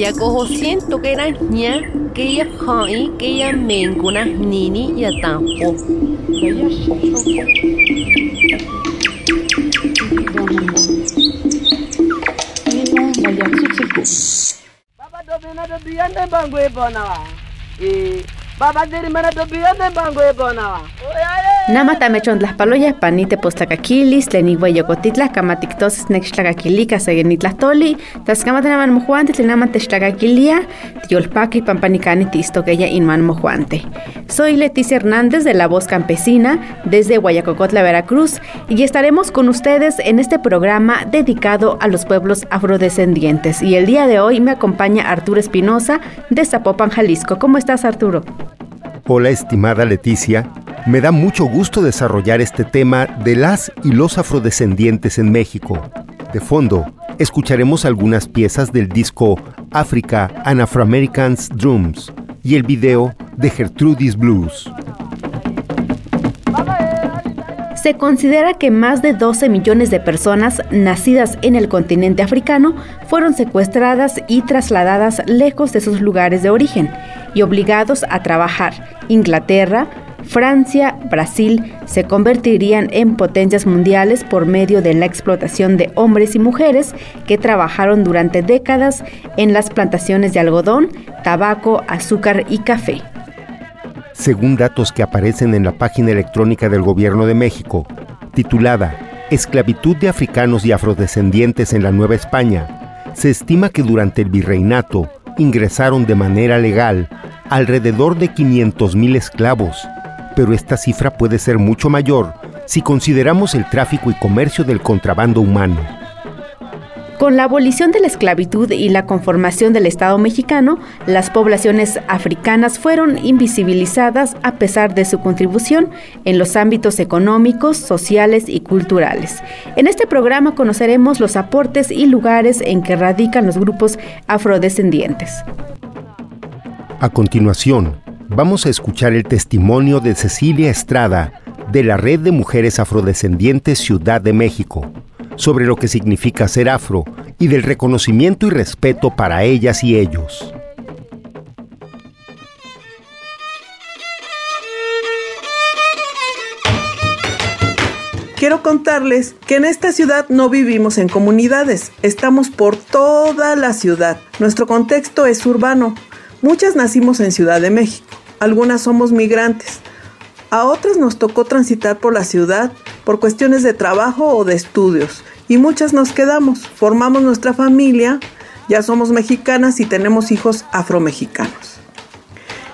Yakoho siento que era ña, que ella hai, que ella mencuna nini y atampo. Baba dobina dobiyande bangwe bonawa. Eh, baba diri mana dobiyande bangwe bonawa. Nama tamechon tlaspaloya panite postlacaquilis, tlenigua yocotitla, camatictosis nextlacaquilica, seguenitlastoli, tascamatenaman mojuante, tlenaman textlacaquilia, tiolpaqui pampanicani tistoqueya inman mojuante. Soy Leticia Hernández de La Voz Campesina, desde Guayacocotla, Veracruz, y estaremos con ustedes en este programa dedicado a los pueblos afrodescendientes. Y el día de hoy me acompaña Arturo Espinosa de Zapopan, Jalisco. ¿Cómo estás, Arturo? Hola, estimada Leticia. Me da mucho gusto desarrollar este tema de las y los afrodescendientes en México. De fondo, escucharemos algunas piezas del disco Africa and Afro-Americans Drums y el video de Gertrudis Blues. Se considera que más de 12 millones de personas nacidas en el continente africano fueron secuestradas y trasladadas lejos de sus lugares de origen y obligados a trabajar. Inglaterra, Francia, Brasil se convertirían en potencias mundiales por medio de la explotación de hombres y mujeres que trabajaron durante décadas en las plantaciones de algodón, tabaco, azúcar y café. Según datos que aparecen en la página electrónica del Gobierno de México, titulada Esclavitud de africanos y afrodescendientes en la Nueva España, se estima que durante el virreinato ingresaron de manera legal alrededor de 500.000 esclavos, pero esta cifra puede ser mucho mayor si consideramos el tráfico y comercio del contrabando humano. Con la abolición de la esclavitud y la conformación del Estado mexicano, las poblaciones africanas fueron invisibilizadas a pesar de su contribución en los ámbitos económicos, sociales y culturales. En este programa conoceremos los aportes y lugares en que radican los grupos afrodescendientes. A continuación, vamos a escuchar el testimonio de Cecilia Estrada de la Red de Mujeres Afrodescendientes Ciudad de México sobre lo que significa ser afro y del reconocimiento y respeto para ellas y ellos. Quiero contarles que en esta ciudad no vivimos en comunidades, estamos por toda la ciudad. Nuestro contexto es urbano. Muchas nacimos en Ciudad de México, algunas somos migrantes. A otras nos tocó transitar por la ciudad por cuestiones de trabajo o de estudios y muchas nos quedamos, formamos nuestra familia, ya somos mexicanas y tenemos hijos afromexicanos.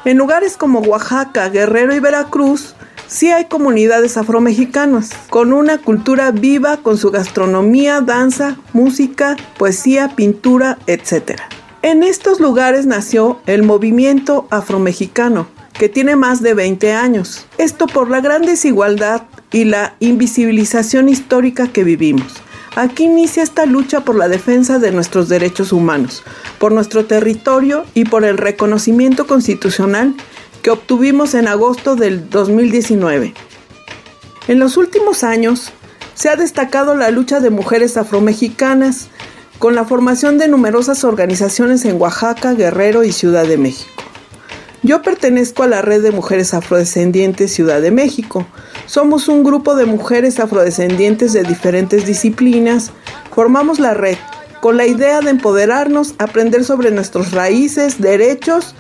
En lugares como Oaxaca, Guerrero y Veracruz, sí hay comunidades afromexicanas, con una cultura viva con su gastronomía, danza, música, poesía, pintura, etc. En estos lugares nació el movimiento afromexicano, que tiene más de 20 años. Esto por la gran desigualdad y la invisibilización histórica que vivimos. Aquí inicia esta lucha por la defensa de nuestros derechos humanos, por nuestro territorio y por el reconocimiento constitucional que obtuvimos en agosto del 2019. En los últimos años se ha destacado la lucha de mujeres afromexicanas con la formación de numerosas organizaciones en Oaxaca, Guerrero y Ciudad de México. Yo pertenezco a la Red de Mujeres Afrodescendientes Ciudad de México. Somos un grupo de mujeres afrodescendientes de diferentes disciplinas. Formamos la red con la idea de empoderarnos, aprender sobre nuestras raíces, derechos,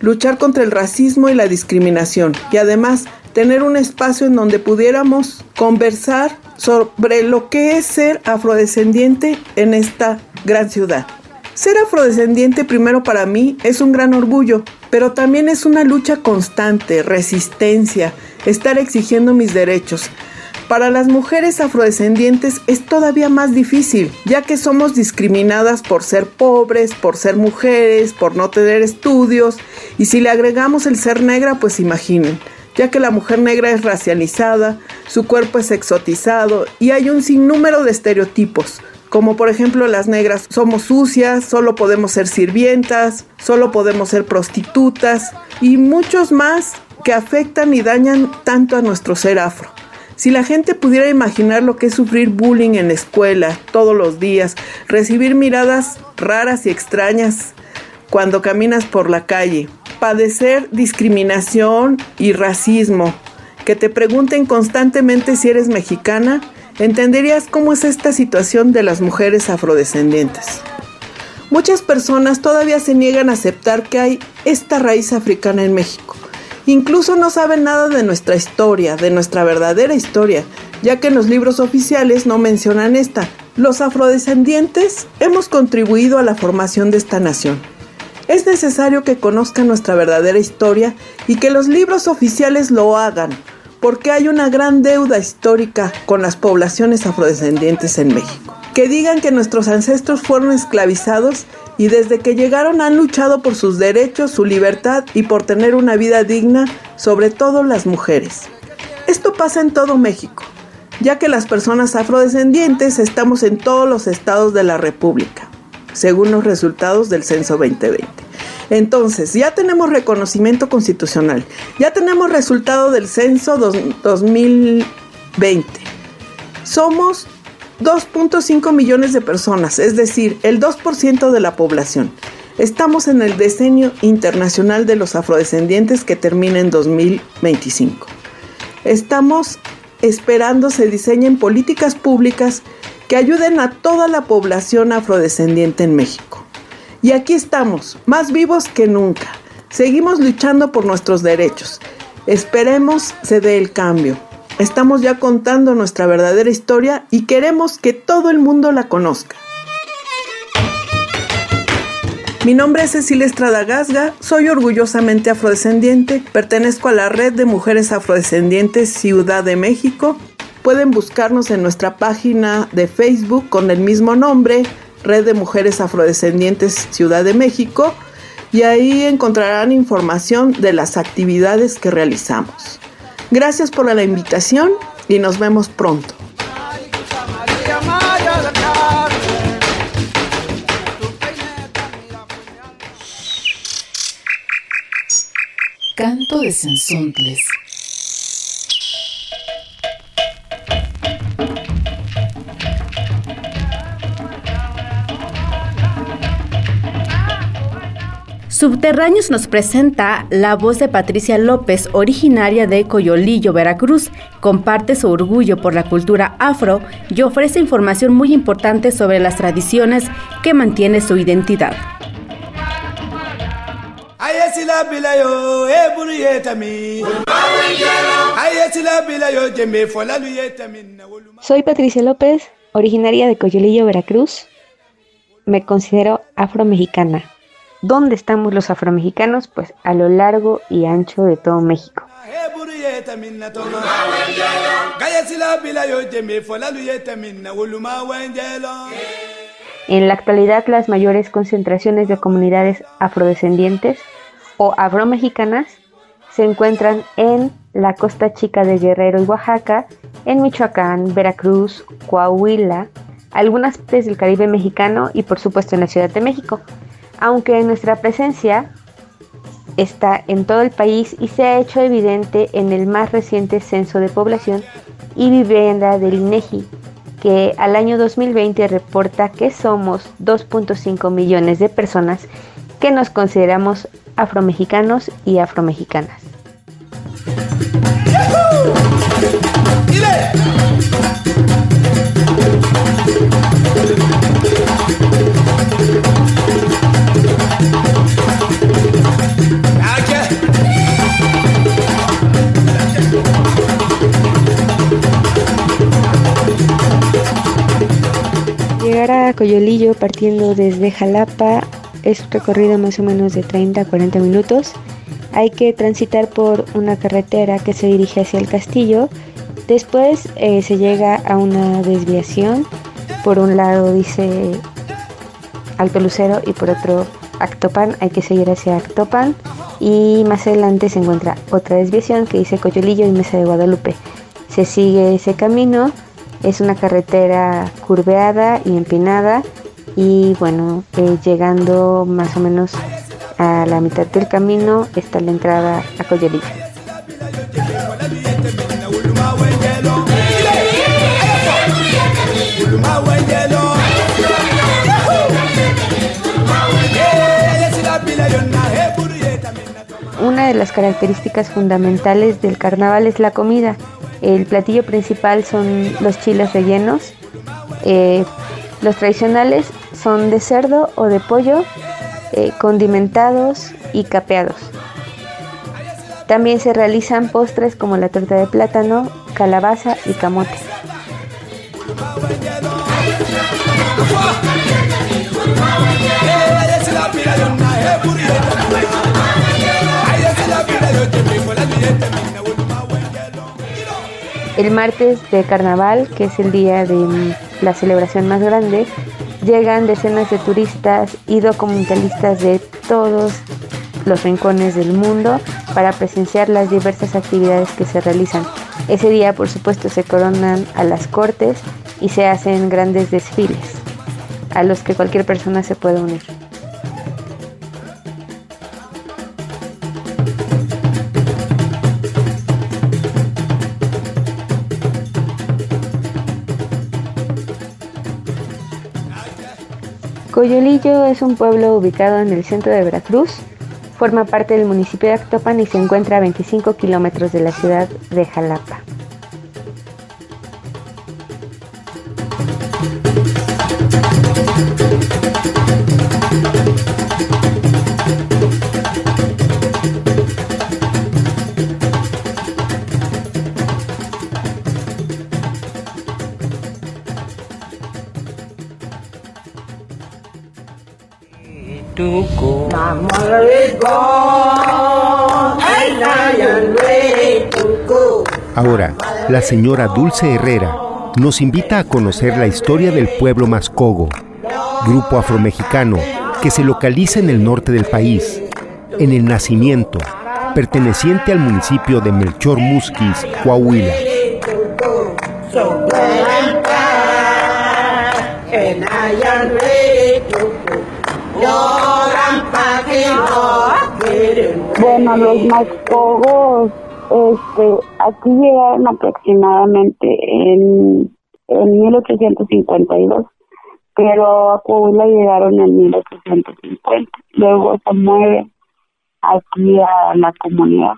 luchar contra el racismo y la discriminación y además tener un espacio en donde pudiéramos conversar sobre lo que es ser afrodescendiente en esta gran ciudad. Ser afrodescendiente primero para mí es un gran orgullo, pero también es una lucha constante, resistencia, estar exigiendo mis derechos. Para las mujeres afrodescendientes es todavía más difícil, ya que somos discriminadas por ser pobres, por ser mujeres, por no tener estudios, y si le agregamos el ser negra, pues imaginen, ya que la mujer negra es racializada, su cuerpo es exotizado y hay un sinnúmero de estereotipos, como por ejemplo las negras somos sucias, solo podemos ser sirvientas, solo podemos ser prostitutas y muchos más que afectan y dañan tanto a nuestro ser afro. Si la gente pudiera imaginar lo que es sufrir bullying en la escuela todos los días, recibir miradas raras y extrañas cuando caminas por la calle, padecer discriminación y racismo, que te pregunten constantemente si eres mexicana, entenderías cómo es esta situación de las mujeres afrodescendientes. Muchas personas todavía se niegan a aceptar que hay esta raíz africana en México. Incluso no saben nada de nuestra historia, de nuestra verdadera historia, ya que en los libros oficiales no mencionan esta. Los afrodescendientes hemos contribuido a la formación de esta nación. Es necesario que conozcan nuestra verdadera historia y que los libros oficiales lo hagan, porque hay una gran deuda histórica con las poblaciones afrodescendientes en México. Que digan que nuestros ancestros fueron esclavizados y desde que llegaron han luchado por sus derechos, su libertad y por tener una vida digna, sobre todo las mujeres. Esto pasa en todo México, ya que las personas afrodescendientes estamos en todos los estados de la República, según los resultados del Censo 2020. Entonces, ya tenemos reconocimiento constitucional, ya tenemos resultado del censo 2020. Somos 2.5 millones de personas, es decir, el 2% de la población. Estamos en el decenio internacional de los afrodescendientes que termina en 2025. Estamos esperando se diseñen políticas públicas que ayuden a toda la población afrodescendiente en México. Y aquí estamos, más vivos que nunca. Seguimos luchando por nuestros derechos. Esperemos se dé el cambio. Estamos ya contando nuestra verdadera historia y queremos que todo el mundo la conozca. Mi nombre es Cecilia Estrada Gasga, soy orgullosamente afrodescendiente, pertenezco a la red de mujeres afrodescendientes Ciudad de México. Pueden buscarnos en nuestra página de Facebook con el mismo nombre, Red de Mujeres Afrodescendientes Ciudad de México, y ahí encontrarán información de las actividades que realizamos. Gracias por la invitación y nos vemos pronto. Canto de Sensontles. Subterráneos nos presenta la voz de Patricia López, originaria de Coyolillo, Veracruz. Comparte su orgullo por la cultura afro y ofrece información muy importante sobre las tradiciones que mantiene su identidad. Soy Patricia López, originaria de Coyolillo, Veracruz. Me considero afro-mexicana. ¿Dónde estamos los afromexicanos? Pues a lo largo y ancho de todo México. En la actualidad las mayores concentraciones de comunidades afrodescendientes o afromexicanas se encuentran en la costa chica de Guerrero y Oaxaca, en Michoacán, Veracruz, Coahuila, algunas partes del Caribe mexicano y por supuesto en la Ciudad de México aunque nuestra presencia está en todo el país y se ha hecho evidente en el más reciente censo de población y vivienda del INEGI, que al año 2020 reporta que somos 2.5 millones de personas que nos consideramos afromexicanos y afromexicanas. Coyolillo partiendo desde Jalapa es un recorrido más o menos de 30 a 40 minutos. Hay que transitar por una carretera que se dirige hacia el castillo Después eh, se llega a una desviación. Por un lado dice Alto Lucero y por otro Actopan. Hay que seguir hacia Actopan. Y más adelante se encuentra otra desviación que dice Coyolillo y Mesa de Guadalupe. Se sigue ese camino. Es una carretera curveada y empinada. Y bueno, eh, llegando más o menos a la mitad del camino está la entrada a Coyolillo. Una de las características fundamentales del carnaval es la comida. El platillo principal son los chiles rellenos. Eh, los tradicionales son de cerdo o de pollo, eh, condimentados y capeados. También se realizan postres como la torta de plátano, calabaza y camote. El martes de carnaval, que es el día de la celebración más grande, llegan decenas de turistas y documentalistas de todos los rincones del mundo para presenciar las diversas actividades que se realizan. Ese día, por supuesto, se coronan a las cortes y se hacen grandes desfiles a los que cualquier persona se puede unir. Coyolillo es un pueblo ubicado en el centro de Veracruz. Forma parte del municipio de Actopan y se encuentra a 25 kilómetros de la ciudad de Jalapa. Ahora, la señora Dulce Herrera nos invita a conocer la historia del pueblo Mascogo, grupo afromexicano que se localiza en el norte del país, en el nacimiento, perteneciente al municipio de Melchor Musquis, Coahuila. Bueno, los Mascogos este, aquí llegaron aproximadamente en, en 1852, pero a Coahuila llegaron en 1850. Luego se mueve aquí a la comunidad.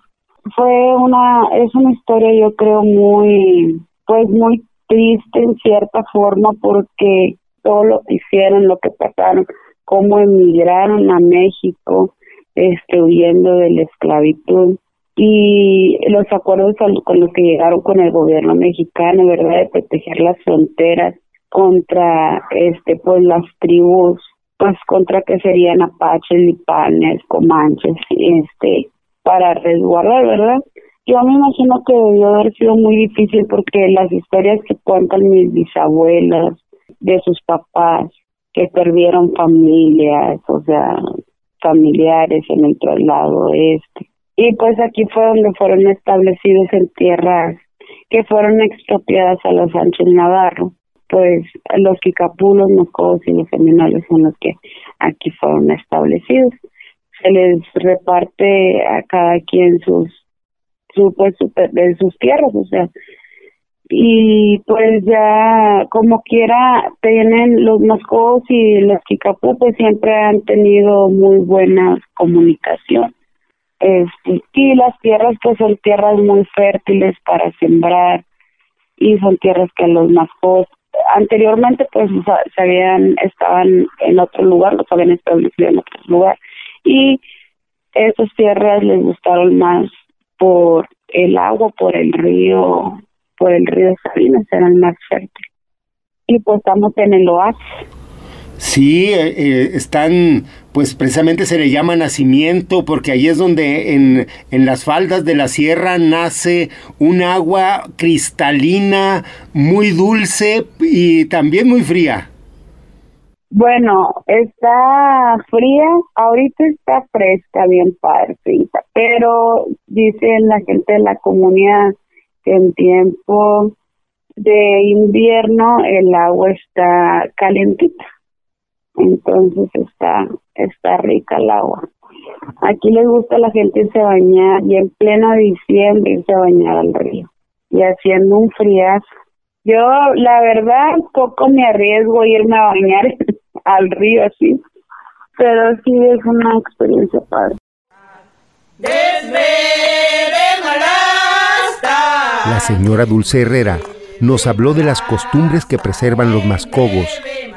Fue una, es una historia yo creo muy, pues muy triste en cierta forma porque todo lo que hicieron, lo que pasaron, cómo emigraron a México, este, huyendo de la esclavitud y los acuerdos con los que llegaron con el gobierno mexicano, ¿verdad? De proteger las fronteras contra, este, pues las tribus, pues contra que serían apaches, lipanes, comanches, este, para resguardar, ¿verdad? Yo me imagino que debió haber sido muy difícil porque las historias que cuentan mis bisabuelas, de sus papás, que perdieron familias, o sea, familiares en el traslado este. Y pues aquí fue donde fueron establecidos en tierras que fueron expropiadas a los Sánchez Navarro. Pues los Quicapulos, los Cobos y los Seminales son los que aquí fueron establecidos. Se les reparte a cada quien sus, su, pues, de sus tierras, o sea, y pues ya como quiera tienen los mascos y los kikapú pues siempre han tenido muy buena comunicación este, y las tierras pues son tierras muy fértiles para sembrar y son tierras que los mascos anteriormente pues se habían estaban en otro lugar los habían establecido en otro lugar y esas tierras les gustaron más por el agua por el río por el río Sabinas, eran más fértiles. Y pues estamos en el oasis. Sí, eh, eh, están, pues precisamente se le llama nacimiento porque ahí es donde en, en, las faldas de la sierra nace un agua cristalina, muy dulce y también muy fría. Bueno, está fría, ahorita está fresca, bien parcita, pero dice la gente de la comunidad que en tiempo de invierno el agua está calentita entonces está está rica el agua. Aquí les gusta a la gente irse a bañar y en pleno diciembre irse a bañar al río y haciendo un friazo. Yo, la verdad, poco me arriesgo a irme a bañar al río así, pero sí es una experiencia padre. La señora Dulce Herrera nos habló de las costumbres que preservan los mascogos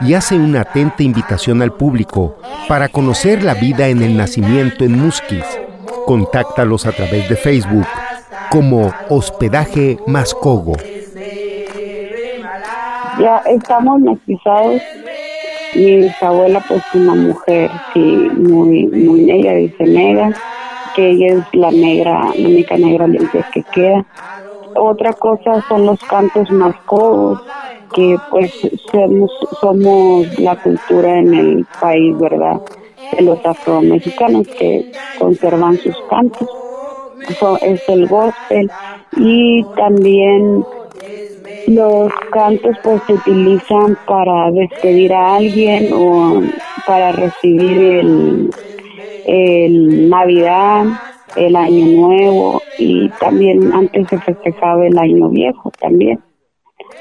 y hace una atenta invitación al público para conocer la vida en el nacimiento en Musquis. Contáctalos a través de Facebook como Hospedaje Mascogo. Ya estamos mestizados. Mi bisabuela pues una mujer sí muy muy negra, dice negra, que ella es la negra, la única negra limpia que queda otra cosa son los cantos mascogos, que pues somos, la cultura en el país, ¿verdad? De los afromexicanos que conservan sus cantos. Es el gospel y también los cantos pues se utilizan para despedir a alguien o para recibir el, el Navidad el año nuevo y también antes se festejaba el año viejo también.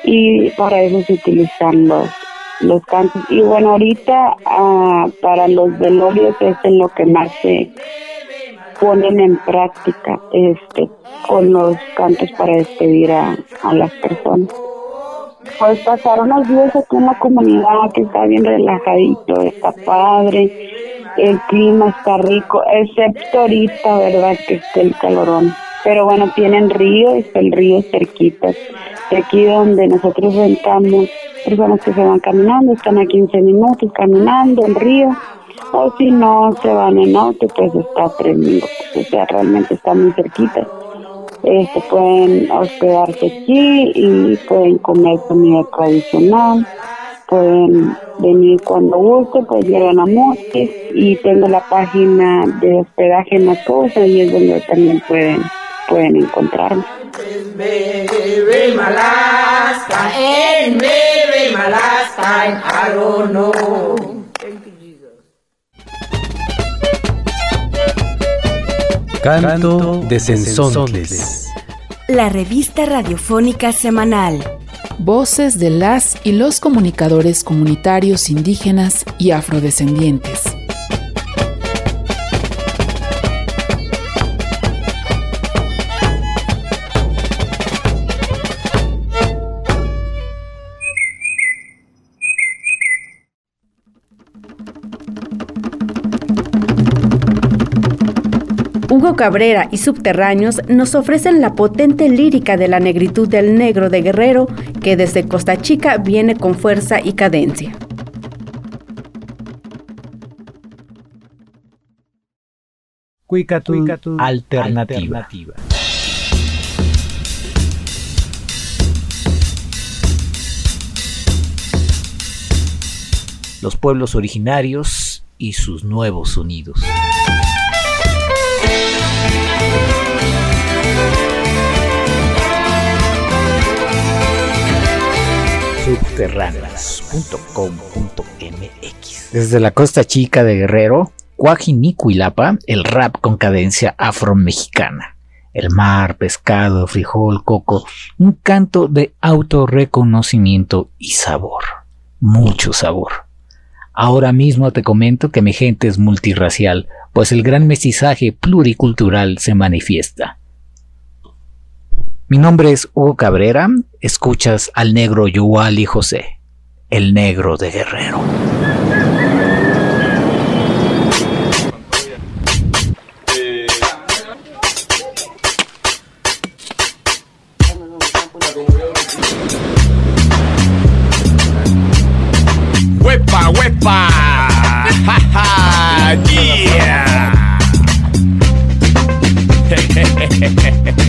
Y para eso se utilizan los los cantos. Y bueno ahorita ah, para los velorios es en lo que más se ponen en práctica este con los cantos para despedir a, a las personas. Pues pasaron unos días aquí en la comunidad que está bien relajadito está padre el clima está rico, excepto ahorita, ¿verdad? Que está el calorón. Pero bueno, tienen río, está el río cerquita. aquí donde nosotros rentamos, personas que se van caminando, están a 15 minutos caminando el río. O si no se van en auto, pues está a 3 minutos. O sea, realmente está muy cerquita. Este, pueden hospedarse aquí y pueden comer comida tradicional pueden venir cuando guste, pues llegan a Mosques y tengo la página de hospedaje en la cosa y es donde también pueden, pueden encontrarme. Canto de Sensontles. La revista radiofónica semanal voces de las y los comunicadores comunitarios indígenas y afrodescendientes. Hugo Cabrera y Subterráneos nos ofrecen la potente lírica de la negritud del negro de Guerrero que desde Costa Chica viene con fuerza y cadencia. Cuicatu, alternativa. Los pueblos originarios y sus nuevos sonidos. subterráneas.com.mx. Desde la costa chica de Guerrero, Cuajinicuilapa, el rap con cadencia afromexicana. El mar, pescado, frijol, coco, un canto de autorreconocimiento y sabor. Mucho sabor. Ahora mismo te comento que mi gente es multirracial, pues el gran mestizaje pluricultural se manifiesta. Mi nombre es Hugo Cabrera, escuchas al negro Yuali José, el negro de Guerrero. Huepa, huepa. Yeah.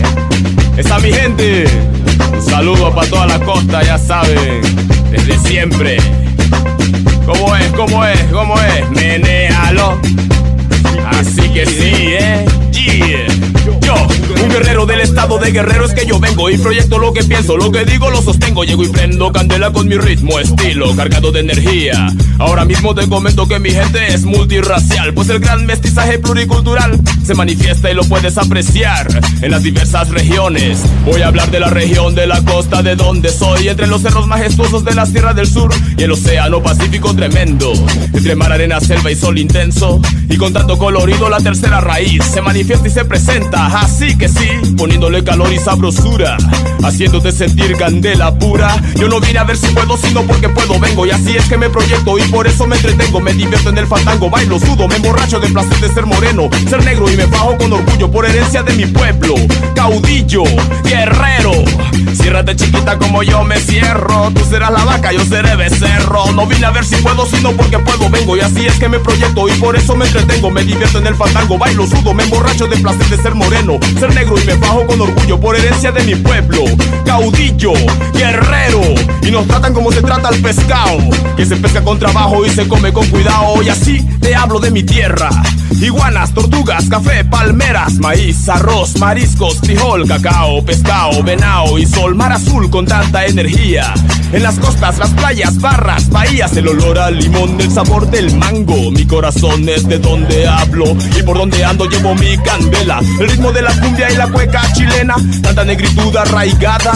Esa mi gente. Un saludo para toda la costa, ya saben. Desde siempre. ¿Cómo es? ¿Cómo es? ¿Cómo es? Menealo. Así que sí, eh. Yeah. Yo, un guerrero del estado de guerrero es que yo vengo y proyecto lo que pienso, lo que digo lo sostengo. Llego y prendo candela con mi ritmo, estilo, cargado de energía. Ahora mismo te comento que mi gente es multirracial, pues el gran mestizaje pluricultural se manifiesta y lo puedes apreciar en las diversas regiones. Voy a hablar de la región de la costa de donde soy, entre los cerros majestuosos de las tierras del sur y el océano Pacífico tremendo. Entre mar, arena, selva y sol intenso, y con tanto colorido la tercera raíz se manifiesta y se presenta Así que sí, poniéndole calor y sabrosura, haciéndote sentir candela pura. Yo no vine a ver si puedo, sino porque puedo, vengo. Y así es que me proyecto y por eso me entretengo. Me divierto en el fandango, bailo, sudo, me emborracho de placer de ser moreno, ser negro y me bajo con orgullo por herencia de mi pueblo. Caudillo, guerrero. Ciérrate chiquita como yo me cierro. Tú serás la vaca, yo seré becerro. No vine a ver si puedo, sino porque puedo, vengo. Y así es que me proyecto y por eso me entretengo. Me divierto en el fandango, bailo, sudo, me emborracho de placer de ser moreno ser negro y me bajo con orgullo por herencia de mi pueblo. Caudillo, guerrero, y nos tratan como se trata al pescado, que se pesca con trabajo y se come con cuidado. Y así te hablo de mi tierra. Iguanas, tortugas, café, palmeras, maíz, arroz, mariscos, frijol, cacao, pescado, venao y sol, mar azul con tanta energía. En las costas, las playas, barras, bahías, el olor al limón, el sabor del mango. Mi corazón es de donde hablo y por donde ando llevo mi candela. El ritmo de la cumbia y la cueca chilena, tanta negritud arraigada.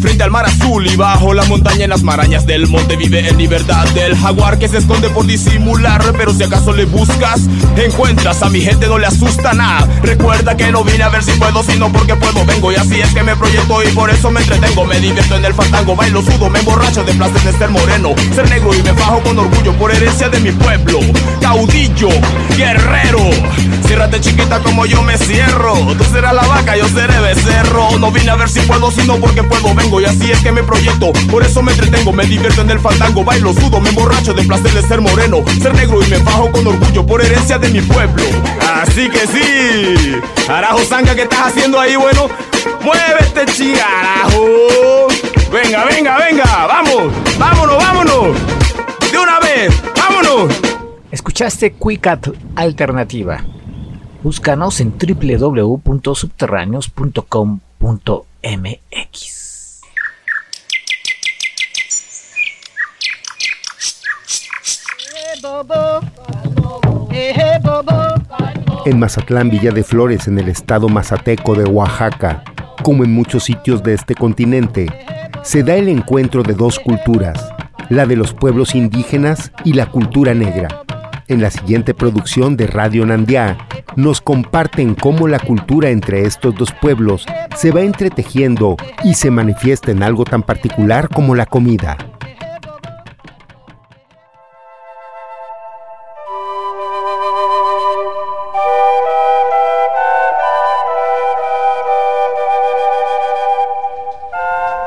Frente al mar azul y bajo la montaña en las marañas del monte vive en libertad del jaguar que se esconde por disimular. Pero si acaso le buscas, encuentras a mi gente, no le asusta nada. Recuerda que no vine a ver si puedo, sino porque puedo. Vengo y así es que me proyecto y por eso me entretengo. Me divierto en el fandango, bailo, sudo, me emborracho de placer de ser moreno, ser negro y me bajo con orgullo por herencia de mi pueblo. Caudillo, guerrero, ciérrate chiquita como yo me cierro. Tú serás la vaca, yo seré becerro. No vine a ver si puedo, sino porque puedo. Vengo y así es que me proyecto. Por eso me entretengo, me divierto en el fandango, bailo, sudo, me emborracho de placer de ser moreno, ser negro y me bajo con orgullo por herencia de mi pueblo. Así que sí, Arajo Zanga, ¿qué estás haciendo ahí, bueno? Muévete, chingarajo. Venga, venga, venga, vamos, vámonos, vámonos. De una vez, vámonos. Escuchaste Quick Alternativa. Búscanos en www.subterráneos.com.mx. En Mazatlán, Villa de Flores, en el estado mazateco de Oaxaca, como en muchos sitios de este continente, se da el encuentro de dos culturas, la de los pueblos indígenas y la cultura negra. En la siguiente producción de Radio Nandiá, nos comparten cómo la cultura entre estos dos pueblos se va entretejiendo y se manifiesta en algo tan particular como la comida.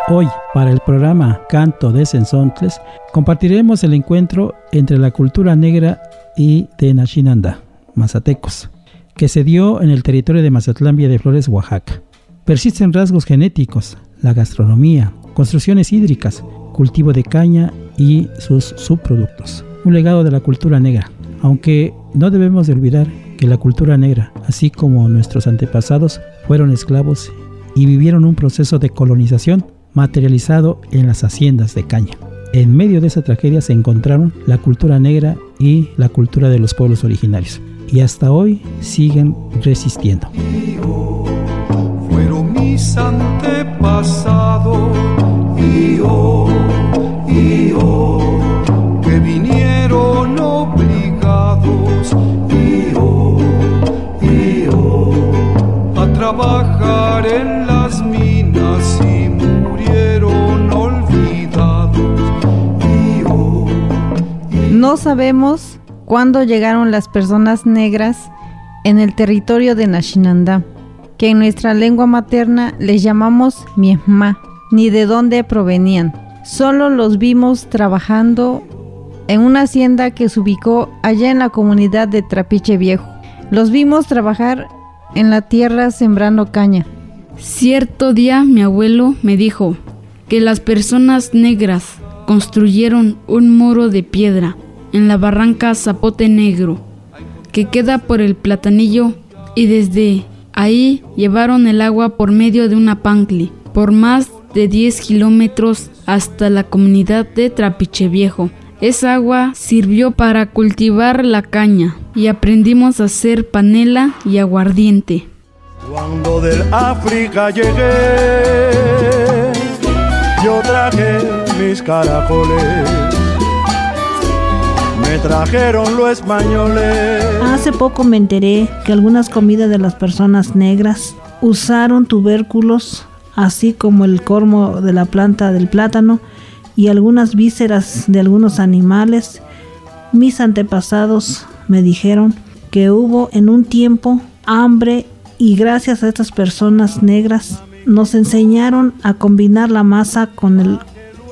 Hoy, para el programa Canto de Sensontles, compartiremos el encuentro entre la cultura negra y de Nashinanda, mazatecos, que se dio en el territorio de Mazatlán Villa de Flores, Oaxaca. Persisten rasgos genéticos, la gastronomía, construcciones hídricas, cultivo de caña y sus subproductos. Un legado de la cultura negra, aunque no debemos de olvidar que la cultura negra, así como nuestros antepasados, fueron esclavos y vivieron un proceso de colonización materializado en las haciendas de caña. En medio de esa tragedia se encontraron la cultura negra y la cultura de los pueblos originarios. Y hasta hoy siguen resistiendo. Sabemos cuándo llegaron las personas negras en el territorio de Nashinanda, que en nuestra lengua materna les llamamos miesma, ni de dónde provenían. Solo los vimos trabajando en una hacienda que se ubicó allá en la comunidad de Trapiche Viejo. Los vimos trabajar en la tierra sembrando caña. Cierto día mi abuelo me dijo que las personas negras construyeron un muro de piedra en la barranca Zapote Negro, que queda por el platanillo, y desde ahí llevaron el agua por medio de una pancli, por más de 10 kilómetros hasta la comunidad de Trapiche Viejo. Esa agua sirvió para cultivar la caña y aprendimos a hacer panela y aguardiente. Cuando del África llegué, yo traje mis caracoles. Trajeron los españoles. Hace poco me enteré que algunas comidas de las personas negras usaron tubérculos, así como el cormo de la planta del plátano, y algunas vísceras de algunos animales, mis antepasados me dijeron que hubo en un tiempo hambre y gracias a estas personas negras nos enseñaron a combinar la masa con el,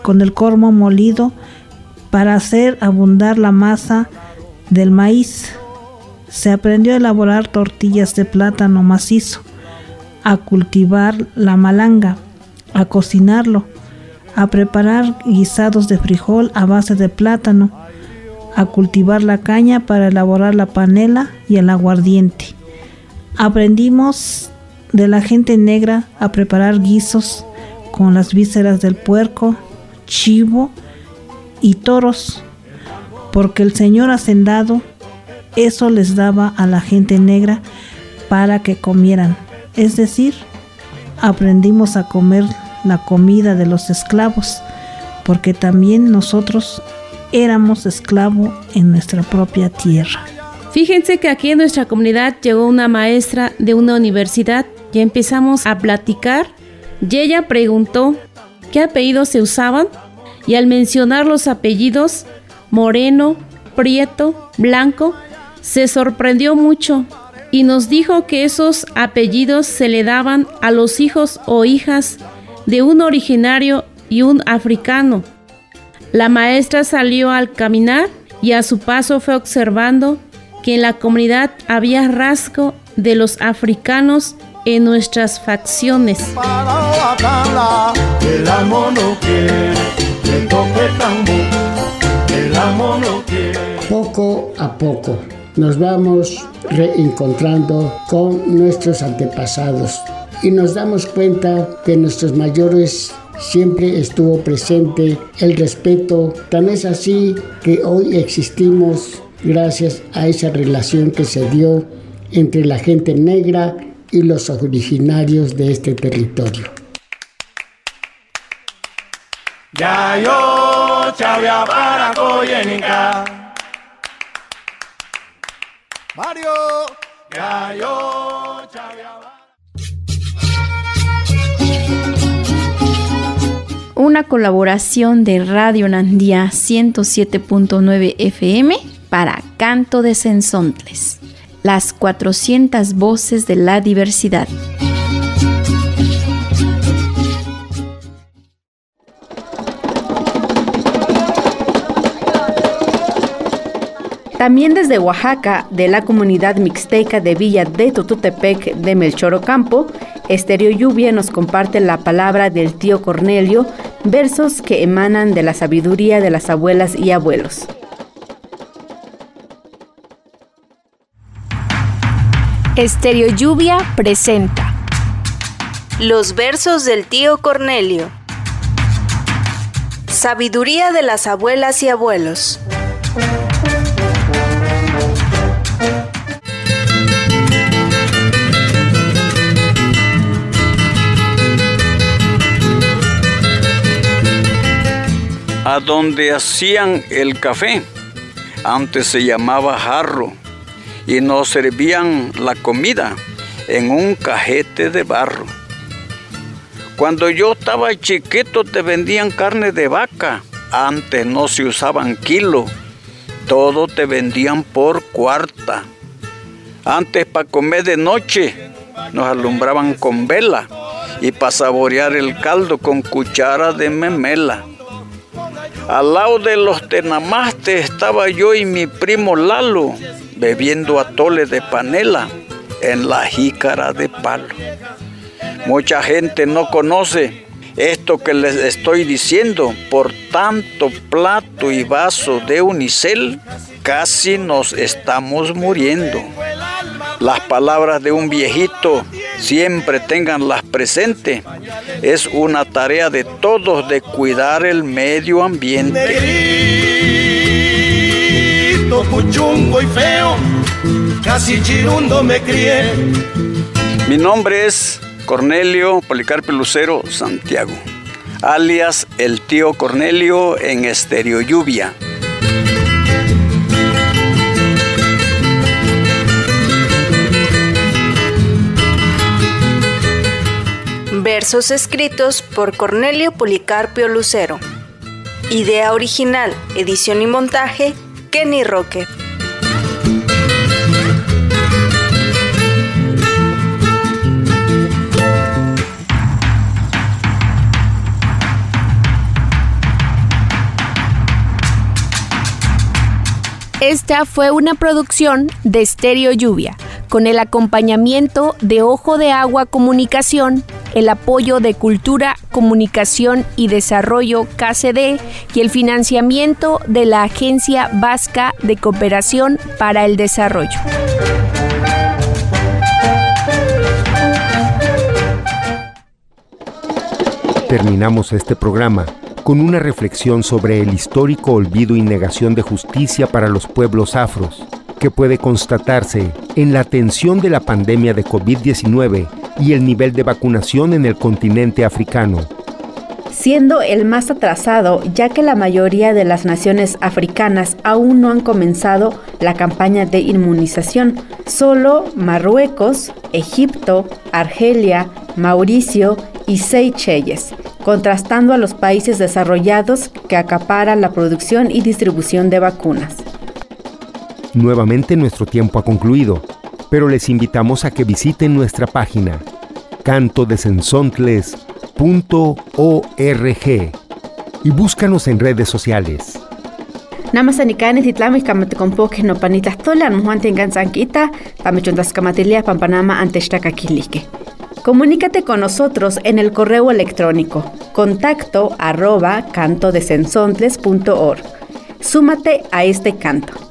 con el cormo molido para hacer abundar la masa del maíz. Se aprendió a elaborar tortillas de plátano macizo, a cultivar la malanga, a cocinarlo, a preparar guisados de frijol a base de plátano, a cultivar la caña para elaborar la panela y el aguardiente. Aprendimos de la gente negra a preparar guisos con las vísceras del puerco, chivo y toros, porque el Señor hacendado eso les daba a la gente negra para que comieran. Es decir, aprendimos a comer la comida de los esclavos, porque también nosotros éramos esclavos en nuestra propia tierra. Fíjense que aquí en nuestra comunidad llegó una maestra de una universidad y empezamos a platicar y ella preguntó qué apellidos se usaban y al mencionar los apellidos Moreno, Prieto, Blanco, se sorprendió mucho y nos dijo que esos apellidos se le daban a los hijos o hijas de un originario y un africano. La maestra salió al caminar y a su paso fue observando que en la comunidad había rasgo de los africanos en nuestras facciones. Poco a poco nos vamos reencontrando con nuestros antepasados y nos damos cuenta que nuestros mayores siempre estuvo presente el respeto, tan es así que hoy existimos gracias a esa relación que se dio entre la gente negra y los originarios de este territorio. Ya yo chavia para Mario, ya yo chavia una colaboración de Radio Nandía 107.9 FM para Canto de Sensontles, las 400 voces de la diversidad. También desde Oaxaca, de la comunidad mixteca de Villa de Tututepec de Melchor Ocampo, Estéreo Lluvia nos comparte la palabra del tío Cornelio, versos que emanan de la sabiduría de las abuelas y abuelos. Estéreo Lluvia presenta Los versos del tío Cornelio. Sabiduría de las abuelas y abuelos. A donde hacían el café. Antes se llamaba jarro y nos servían la comida en un cajete de barro. Cuando yo estaba chiquito te vendían carne de vaca. Antes no se usaban kilo, todo te vendían por cuarta. Antes para comer de noche nos alumbraban con vela y para saborear el caldo con cuchara de memela. Al lado de los tenamastes estaba yo y mi primo Lalo bebiendo atole de panela en la jícara de palo. Mucha gente no conoce esto que les estoy diciendo. Por tanto plato y vaso de unicel, casi nos estamos muriendo. Las palabras de un viejito siempre tenganlas presentes. Es una tarea de todos de cuidar el medio ambiente. y feo, casi chirundo me crié. Mi nombre es Cornelio Policarpio Lucero Santiago, alias el tío Cornelio en Estéreo Lluvia. Versos escritos por Cornelio Policarpio Lucero. Idea original, edición y montaje, Kenny Roque. Esta fue una producción de Estéreo Lluvia, con el acompañamiento de Ojo de Agua Comunicación, el apoyo de Cultura, Comunicación y Desarrollo KCD y el financiamiento de la Agencia Vasca de Cooperación para el Desarrollo. Terminamos este programa con una reflexión sobre el histórico olvido y negación de justicia para los pueblos afros, que puede constatarse en la atención de la pandemia de COVID-19 y el nivel de vacunación en el continente africano. Siendo el más atrasado, ya que la mayoría de las naciones africanas aún no han comenzado la campaña de inmunización. Solo Marruecos, Egipto, Argelia, Mauricio y Seychelles contrastando a los países desarrollados que acaparan la producción y distribución de vacunas. Nuevamente nuestro tiempo ha concluido, pero les invitamos a que visiten nuestra página cantodesensontles.org y búscanos en redes sociales. Namasanikani titlami kamate compoque no panitas tolan juan tengan zanquita, pamechontas kamatilia pampanama anteshtakaquilique. Comunícate con nosotros en el correo electrónico contacto arroba cantodesensontles.org. Súmate a este canto.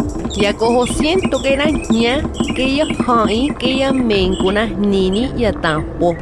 Ya cojo siento que era ña, que ya hai, que ya mencuna nini ya tampo.